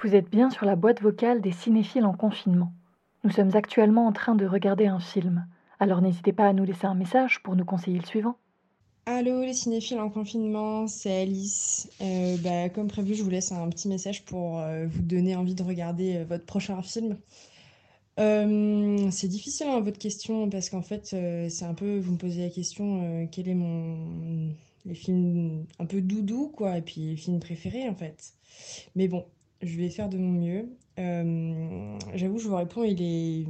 Vous êtes bien sur la boîte vocale des cinéphiles en confinement. Nous sommes actuellement en train de regarder un film. Alors n'hésitez pas à nous laisser un message pour nous conseiller le suivant. Allô les cinéphiles en confinement, c'est Alice. Euh, bah, comme prévu, je vous laisse un petit message pour euh, vous donner envie de regarder euh, votre prochain film. C'est difficile hein, votre question parce qu'en fait, c'est un peu, vous me posez la question, quel est mon, les films un peu doudou quoi, et puis les films préférés en fait. Mais bon, je vais faire de mon mieux. Euh, j'avoue, je vous réponds, il est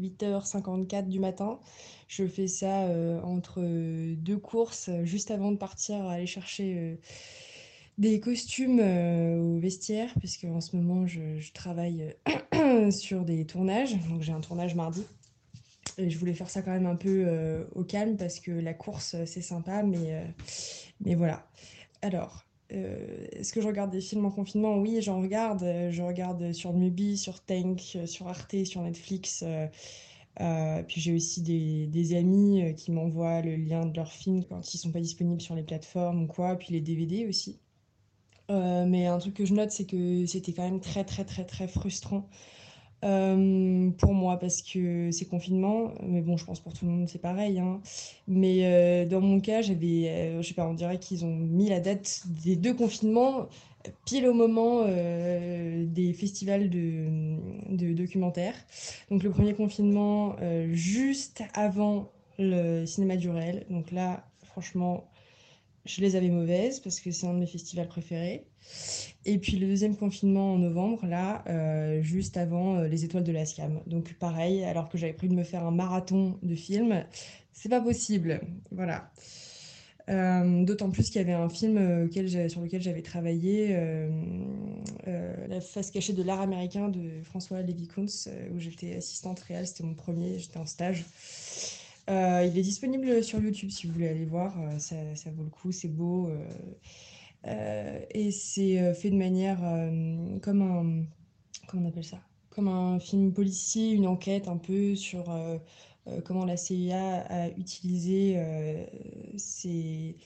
8h54 du matin. Je fais ça euh, entre deux courses, juste avant de partir aller chercher euh, des costumes au vestiaire, puisque en ce moment je, je travaille sur des tournages. Donc j'ai un tournage mardi. Et je voulais faire ça quand même un peu au calme parce que la course c'est sympa, mais, mais voilà. Alors, euh, est-ce que je regarde des films en confinement? Oui, j'en regarde. Euh, Je regarde sur Mubi, sur Tank, euh, sur Arte, sur Netflix. puis j'ai aussi des, amis qui m'envoient le lien de leurs films quand ils sont pas disponibles sur les plateformes ou quoi. Puis les DVD aussi. Mais un truc que je note, c'est que c'était quand même très très très très frustrant euh, pour moi parce que c'est confinement. Mais bon, je pense pour tout le monde c'est pareil, hein. Mais euh, dans mon cas, j'avais, euh, je sais pas, on dirait qu'ils ont mis la date des deux confinements pile au moment euh, des festivals de, de documentaires. Donc le premier confinement juste avant le cinéma du réel. Donc là, franchement, je les avais mauvaises parce que c'est un de mes festivals préférés. Et puis le deuxième confinement en novembre, là, euh, juste avant euh, les Étoiles de la SCAM. Donc pareil, alors que j'avais prévu de me faire un marathon de films, c'est pas possible. Voilà. Euh, d'autant plus qu'il y avait un film sur lequel j'avais travaillé, La face cachée de l'art américain de François Lévy-Kuntz, où j'étais assistante réelle, c'était mon premier, j'étais en stage. Euh, il est disponible sur YouTube si vous voulez aller voir, euh, ça, vaut le coup, c'est beau. euh, et c'est fait de manière comme un, comment on appelle ça? Comme un film policier, une enquête un peu sur comment la CIA a utilisé ces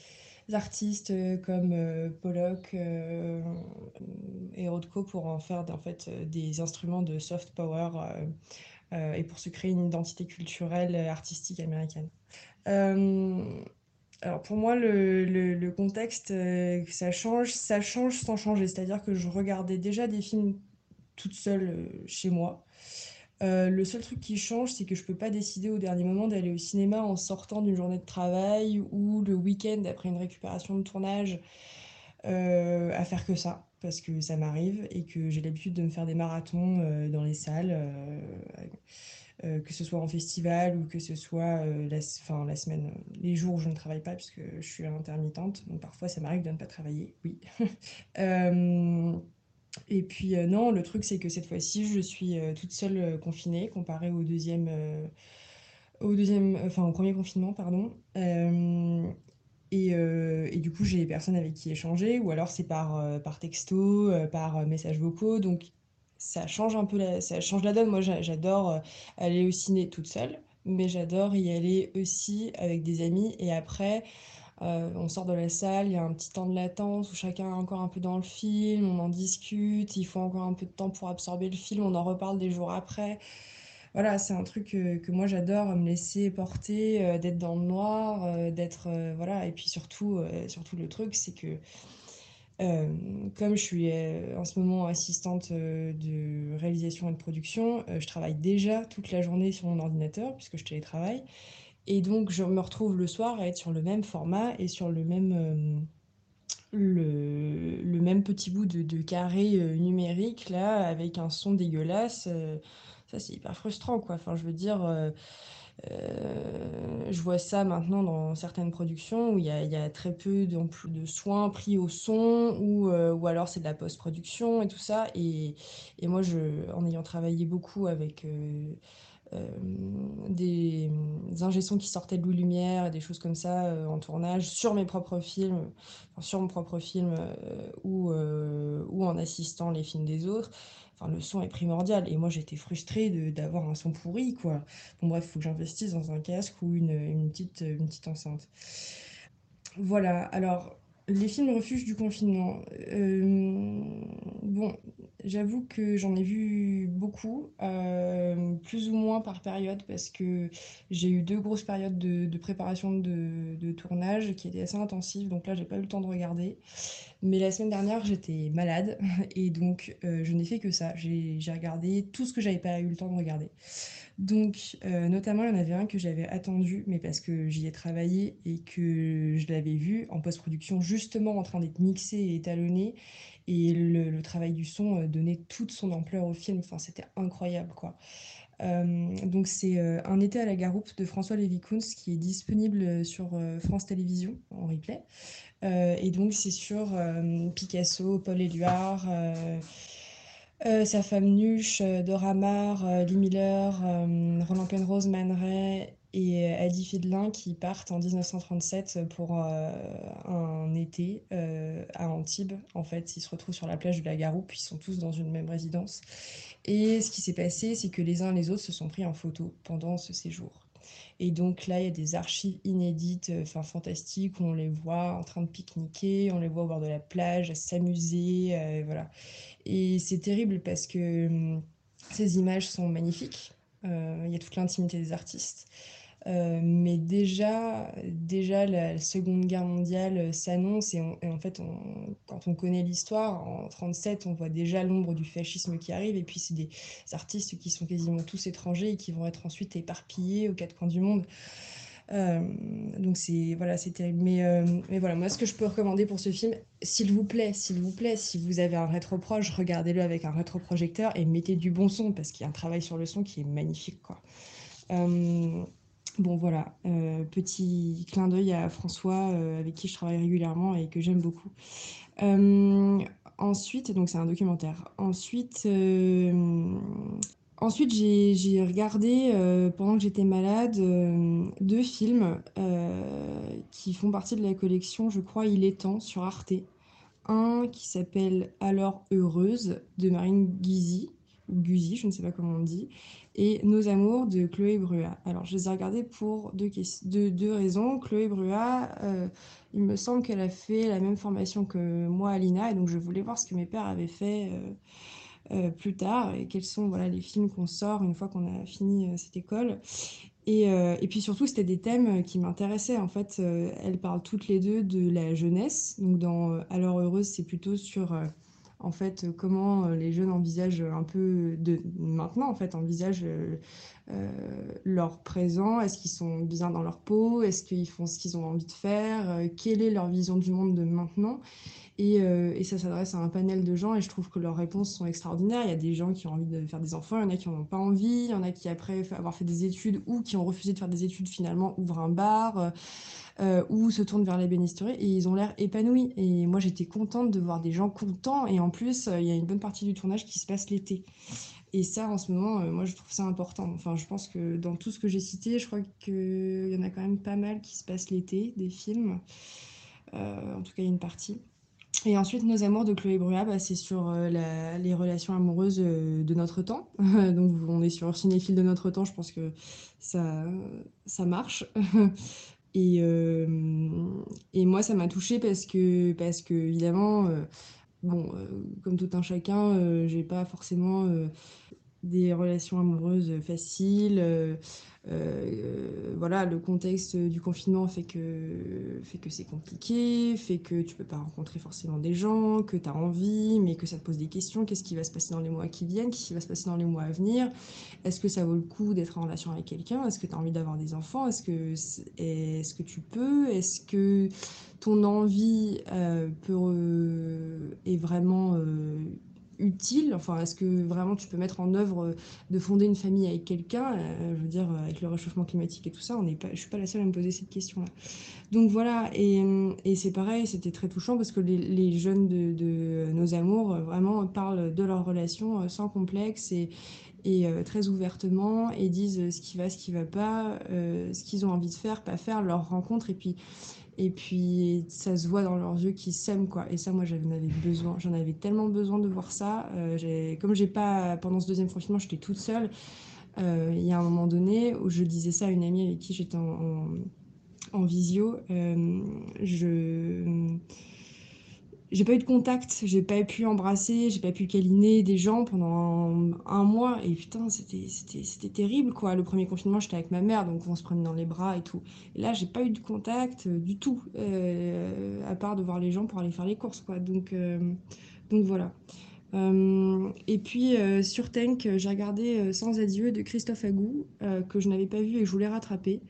artistes comme Pollock et Rothko pour en faire en fait des instruments de soft power et pour se créer une identité culturelle euh, artistique américaine. Euh, alors pour moi, le, le- le contexte, euh, ça change, ça change sans changer. C'est-à-dire que je regardais déjà des films toute seule euh, chez moi. Euh, le seul truc qui change, c'est que je peux pas décider au dernier moment d'aller au cinéma en sortant d'une journée de travail ou le week-end après une récupération de tournage euh, à faire que ça. Parce que ça m'arrive et que j'ai l'habitude de me faire des marathons euh, dans les salles, euh, que ce soit en festival ou que ce soit la, enfin, la semaine, les jours où je ne travaille pas, puisque je suis intermittente. Donc parfois ça m'arrive de ne pas travailler, oui. Et puis non, le truc c'est que cette fois-ci, je suis toute seule confinée comparée au deuxième, au deuxième, enfin au premier confinement, pardon. Et, euh, et du coup, j'ai personne avec qui échanger, ou alors c'est par, euh, par texto, euh, par messages vocaux. Donc ça change un peu la, ça change la donne. Moi, j'a- j'adore aller au ciné toute seule, mais j'adore y aller aussi avec des amis. Et après, on sort de la salle, il y a un petit temps de latence où chacun est encore un peu dans le film, on en discute, il faut encore un peu de temps pour absorber le film, on en reparle des jours après. Voilà, c'est un truc que, que moi j'adore, me laisser porter, euh, d'être dans le noir, euh, d'être... euh, voilà, et puis surtout, euh, surtout le truc, c'est que euh, comme je suis euh, en ce moment assistante euh, de réalisation et de production, euh, je travaille déjà toute la journée sur mon ordinateur puisque je télétravaille. Et donc, je me retrouve le soir à être sur le même format et sur le même, euh, le, même petit bout de, carré euh, numérique, là, avec un son dégueulasse. euh, ça, c'est hyper frustrant, quoi. Enfin, je veux dire, euh, je vois ça maintenant dans certaines productions où il y a, très peu de soins pris au son ou, ou alors c'est de la post-production et tout ça. Et, et moi, je, en ayant travaillé beaucoup avec des, des ingé sons qui sortaient de Louis Lumière et des choses comme ça euh, en tournage sur mes propres films, sur mon propre film euh, ou, euh, en assistant les films des autres. Enfin, le son est primordial et moi j'étais frustrée d'avoir un son pourri quoi. Bon bref, faut que j'investisse dans un casque ou une, une petite, une petite enceinte. Voilà, alors les films refuges du confinement. Euh, bon, j'avoue que j'en ai vu beaucoup, euh, plus ou moins par période, parce que j'ai eu deux grosses périodes de, préparation de, tournage qui étaient assez intensives, donc là j'ai pas eu le temps de regarder. Mais la semaine dernière j'étais malade et donc euh, je n'ai fait que ça. J'ai j'ai regardé tout ce que j'avais pas eu le temps de regarder. Donc, euh, notamment, il y en avait un que j'avais attendu, mais parce que j'y ai travaillé et que je l'avais vu en post-production, justement en train d'être mixé et étalonné. Et le, travail du son euh, donnait toute son ampleur au film. Enfin, c'était incroyable, quoi. Euh, donc, c'est euh, Un été à la Garoupe de François Lévy-Kuntz qui est disponible sur France Télévisions en replay. Et donc, c'est sur Picasso, Paul Éluard. sa femme Nuche, Dora Maar, Lee Miller, Roland Penrose, Man Ray et euh, Adi Fiedlin qui partent en 1937 pour euh, un été euh, à Antibes. En fait, ils se retrouvent sur la plage de la Garoupe, ils sont tous dans une même résidence. Et ce qui s'est passé, c'est que les uns les autres se sont pris en photo pendant ce séjour. Et donc là, il y a des archives inédites, euh, enfin fantastiques, où on les voit en train de pique-niquer, on les voit au bord de la plage, à s'amuser, euh, voilà. Et c'est terrible parce que hum, ces images sont magnifiques. Euh, il y a toute l'intimité des artistes. Euh, mais déjà, déjà, la Seconde Guerre mondiale euh, s'annonce et, en fait, quand on connaît l'histoire, en 37, on voit déjà l'ombre du fascisme qui arrive. Et puis, c'est des artistes qui sont quasiment tous étrangers et qui vont être ensuite éparpillés aux quatre coins du monde. Euh, donc c'est voilà, c'est terrible. Mais, mais voilà, moi ce que je peux recommander pour ce film, s'il vous plaît, s'il vous plaît, si vous avez un rétroproche, regardez-le avec un rétroprojecteur et mettez du bon son parce qu'il y a un travail sur le son qui est magnifique, quoi. Bon voilà, euh, petit clin d'œil à François euh, avec qui je travaille régulièrement et que j'aime beaucoup. Euh, ensuite, donc c'est un documentaire. Ensuite, ensuite j'ai regardé pendant que j'étais malade deux films qui font partie de la collection, je crois, Il est temps sur Arte. Un qui s'appelle Alors heureuse de Marine Guzy, ou je ne sais pas comment on dit, et Nos amours de Chloé Brua. Alors je les ai regardés pour deux, raisons. Chloé Brua, euh, il me semble qu'elle a fait la même formation que moi, Alina, et donc je voulais voir ce que mes pères avaient fait euh, euh, plus tard et quels sont voilà, les films qu'on sort une fois qu'on a fini cette école. Et, puis surtout, c'était des thèmes qui m'intéressaient. En fait, elles parlent toutes les deux de la jeunesse. Donc dans euh, Alors heureuse, c'est plutôt sur en fait euh, comment euh, les jeunes envisagent un peu de maintenant en fait envisagent euh, leur présent. Est-ce qu'ils sont bien dans leur peau? Est-ce qu'ils font ce qu'ils ont envie de faire? Quelle est leur vision du monde de maintenant? Et, et ça s'adresse à un panel de gens et je trouve que leurs réponses sont extraordinaires. Il y a des gens qui ont envie de faire des enfants, il y en a qui n'en ont pas envie, il y en a qui, après avoir fait des études ou qui ont refusé de faire des études, finalement ouvrent un bar euh, ou se tournent vers l'ébénisterie et ils ont l'air épanouis. Et moi, j'étais contente de voir des gens contents et en plus, euh, il y a une bonne partie du tournage qui se passe l'été. Et ça, en ce moment, euh, moi, je trouve ça important. Enfin, je pense que dans tout ce que j'ai cité, je crois qu'il y en a quand même pas mal qui se passent l'été, des films. Euh, en tout cas, il y a une partie. Et ensuite, Nos amours de Chloé Brua, bah, c'est sur les relations amoureuses de notre temps. Donc, on est sur Cinéphile de notre temps, je pense que ça, ça marche. Et, euh, et moi, ça m'a touchée parce que, parce que évidemment, euh, bon, euh, comme tout un chacun, j'ai pas forcément des relations amoureuses faciles. euh, euh, voilà, le contexte du confinement fait que, fait c'est compliqué, fait que tu peux pas rencontrer forcément des gens, que tu as envie, mais que ça te pose des questions. Qu'est-ce qui va se passer dans les mois qui viennent? Qu'est-ce qui va se passer dans les mois à venir? Est-ce que ça vaut le coup d'être en relation avec quelqu'un? Est-ce que tu as envie d'avoir des enfants? Est-ce que, est-ce que tu peux? Est-ce que ton envie euh, peut, euh, est vraiment euh, utile? Enfin, est-ce que vraiment tu peux mettre en œuvre euh, de fonder une famille avec quelqu'un? Euh, je veux dire, avec le réchauffement climatique et tout ça, on n'est pas, je suis pas la seule à me poser cette question-là. Donc voilà, et, et c'est pareil, c'était très touchant parce que les, jeunes de, Nos Amours euh, vraiment parlent de leur relation euh, sans complexe et, euh, très ouvertement et disent euh, ce qui va, ce qui va pas, euh, ce qu'ils ont envie de faire, pas faire, leur rencontre et puis et puis ça se voit dans leurs yeux qu'ils s'aiment quoi. Et ça moi j'en avais besoin, j'en avais tellement besoin de voir ça. Euh, comme j'ai pas pendant ce deuxième confinement j'étais toute seule. euh, Il y a un moment donné où je disais ça à une amie avec qui j'étais en visio, euh, je j'ai pas eu de contact, j'ai pas pu embrasser, j'ai pas pu câliner des gens pendant un, mois. Et putain, c'était, terrible, quoi. Le premier confinement, j'étais avec ma mère, donc on se prenait dans les bras et tout. Et là, j'ai pas eu de contact euh, du tout, euh, à part de voir les gens pour aller faire les courses, quoi. Donc, euh, donc voilà. et puis sur Tank, j'ai regardé Sans adieu de Christophe Agou, que je n'avais pas vu et que je voulais rattraper.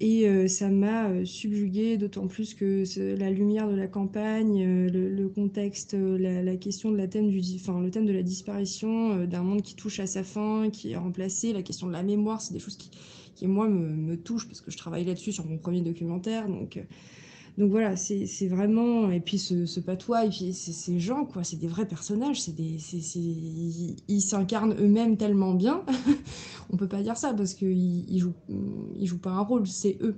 Et euh, ça m'a euh, subjuguée, d'autant plus que la lumière de la campagne, euh, le, contexte, la, question de la thème du, le thème de la disparition d'un monde qui touche à sa fin, qui est remplacé, la question de la mémoire, c'est des choses qui, qui moi, me, me, touchent parce que je travaille là-dessus sur mon premier documentaire. Donc, donc voilà, c'est vraiment. Et puis ce, patois, et puis ces gens, quoi, c'est des vrais personnages, c'est des, ils s'incarnent eux-mêmes tellement bien. On peut pas dire ça parce qu'ils ils jouent, ils jouent pas un rôle, c'est eux.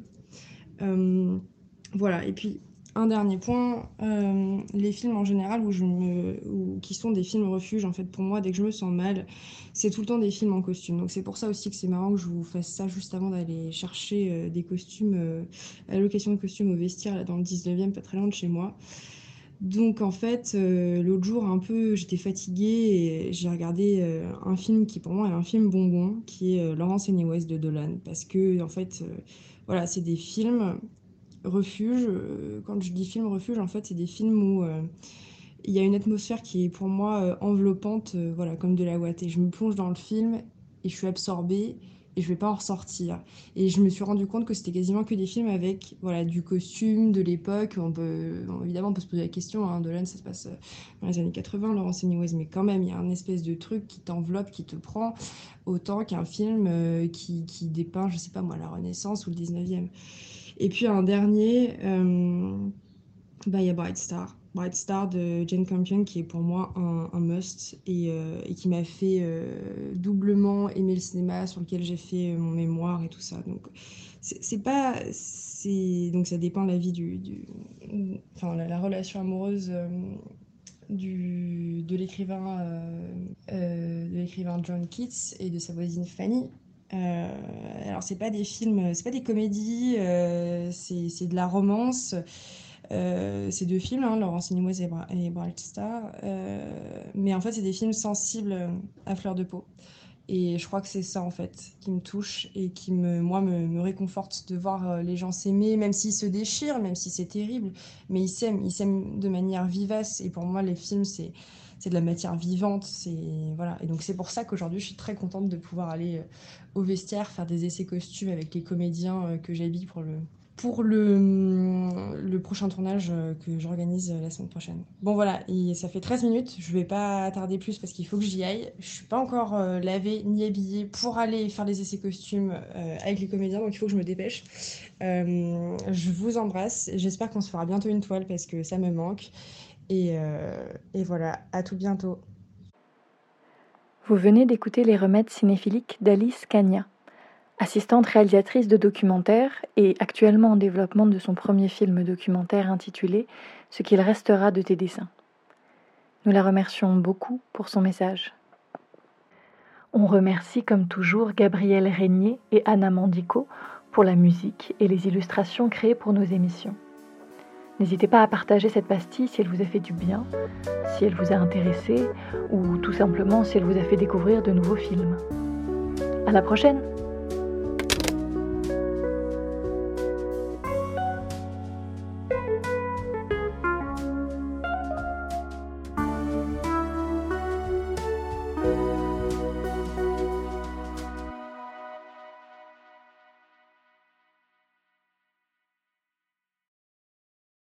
Euh, voilà, et puis un dernier point, euh, les films en général qui sont des films refuges en fait pour moi dès que je me sens mal, c'est tout le temps des films en costume. Donc c'est pour ça aussi que c'est marrant que je vous fasse ça juste avant d'aller chercher euh, des costumes, euh, la de costumes au vestiaire là, dans le 19e, pas très loin de chez moi. Donc en fait, l'autre jour un peu, j'étais fatiguée et j'ai regardé un film qui pour moi est un film bonbon, qui est Laurence West de Dolan, parce que en fait, voilà, c'est des films refuge. Euh, quand je dis film refuge, en fait, c'est des films où euh, il y a une atmosphère qui est pour moi euh, enveloppante, voilà, comme de la ouate. Et je me plonge dans le film et je suis absorbée et je vais pas en ressortir. Et je me suis rendu compte que c'était quasiment que des films avec voilà du costume de l'époque. On peut évidemment on peut se poser la question. Hein, Dolan, ça se passe dans les années 80, Laurence Anyways, mais quand même il y a un espèce de truc qui t'enveloppe, qui te prend autant qu'un film qui, qui dépeint, je sais pas moi, la Renaissance ou le 19e. Et puis un dernier, euh, bah, il y a Bright Star. Bright Star de Jane Campion qui est pour moi un, must et, euh, et, qui m'a fait euh, doublement aimer le cinéma sur lequel j'ai fait mon mémoire et tout ça. Donc c'est pas donc ça dépend de la vie du, enfin la, relation amoureuse du, de l'écrivain de l'écrivain John Keats et de sa voisine Fanny alors c'est pas des films, c'est pas des comédies, euh, c'est de la romance. Euh, c'est deux films, hein, Laurence Inouez et, et Bright Star. mais en fait, c'est des films sensibles à fleur de peau. Et je crois que c'est ça, en fait, qui me touche et qui, me, moi, me réconforte de voir les gens s'aimer, même s'ils se déchirent, même si c'est terrible. Mais ils s'aiment, ils s'aiment de manière vivace. Et pour moi, les films, c'est c'est de la matière vivante. C'est voilà. Et donc c'est pour ça qu'aujourd'hui, je suis très contente de pouvoir aller euh, au vestiaire, faire des essais costumes avec les comédiens euh, que j'habille pour le pour le, mm, prochain tournage euh, que j'organise la semaine prochaine. Bon voilà, ça fait 13 minutes, je vais pas tarder plus parce qu'il faut que j'y aille. Je suis pas encore lavée ni habillée pour aller faire les essais costumes avec les comédiens, donc il faut que je me dépêche. je vous embrasse, j'espère qu'on se fera bientôt une toile parce que ça me manque. Euh, et, voilà, à tout bientôt. Vous venez d'écouter les remèdes cinéphiliques d'Alice Cagna, assistante réalisatrice de documentaires et actuellement en développement de son premier film documentaire intitulé Ce qu'il restera de tes dessins. Nous la remercions beaucoup pour son message. On remercie comme toujours Gabriel Régnier et Anna Mandico pour la musique et les illustrations créées pour nos émissions. N'hésitez pas à partager cette pastille si elle vous a fait du bien, si elle vous a intéressé ou tout simplement si elle vous a fait découvrir de nouveaux films. À la prochaine!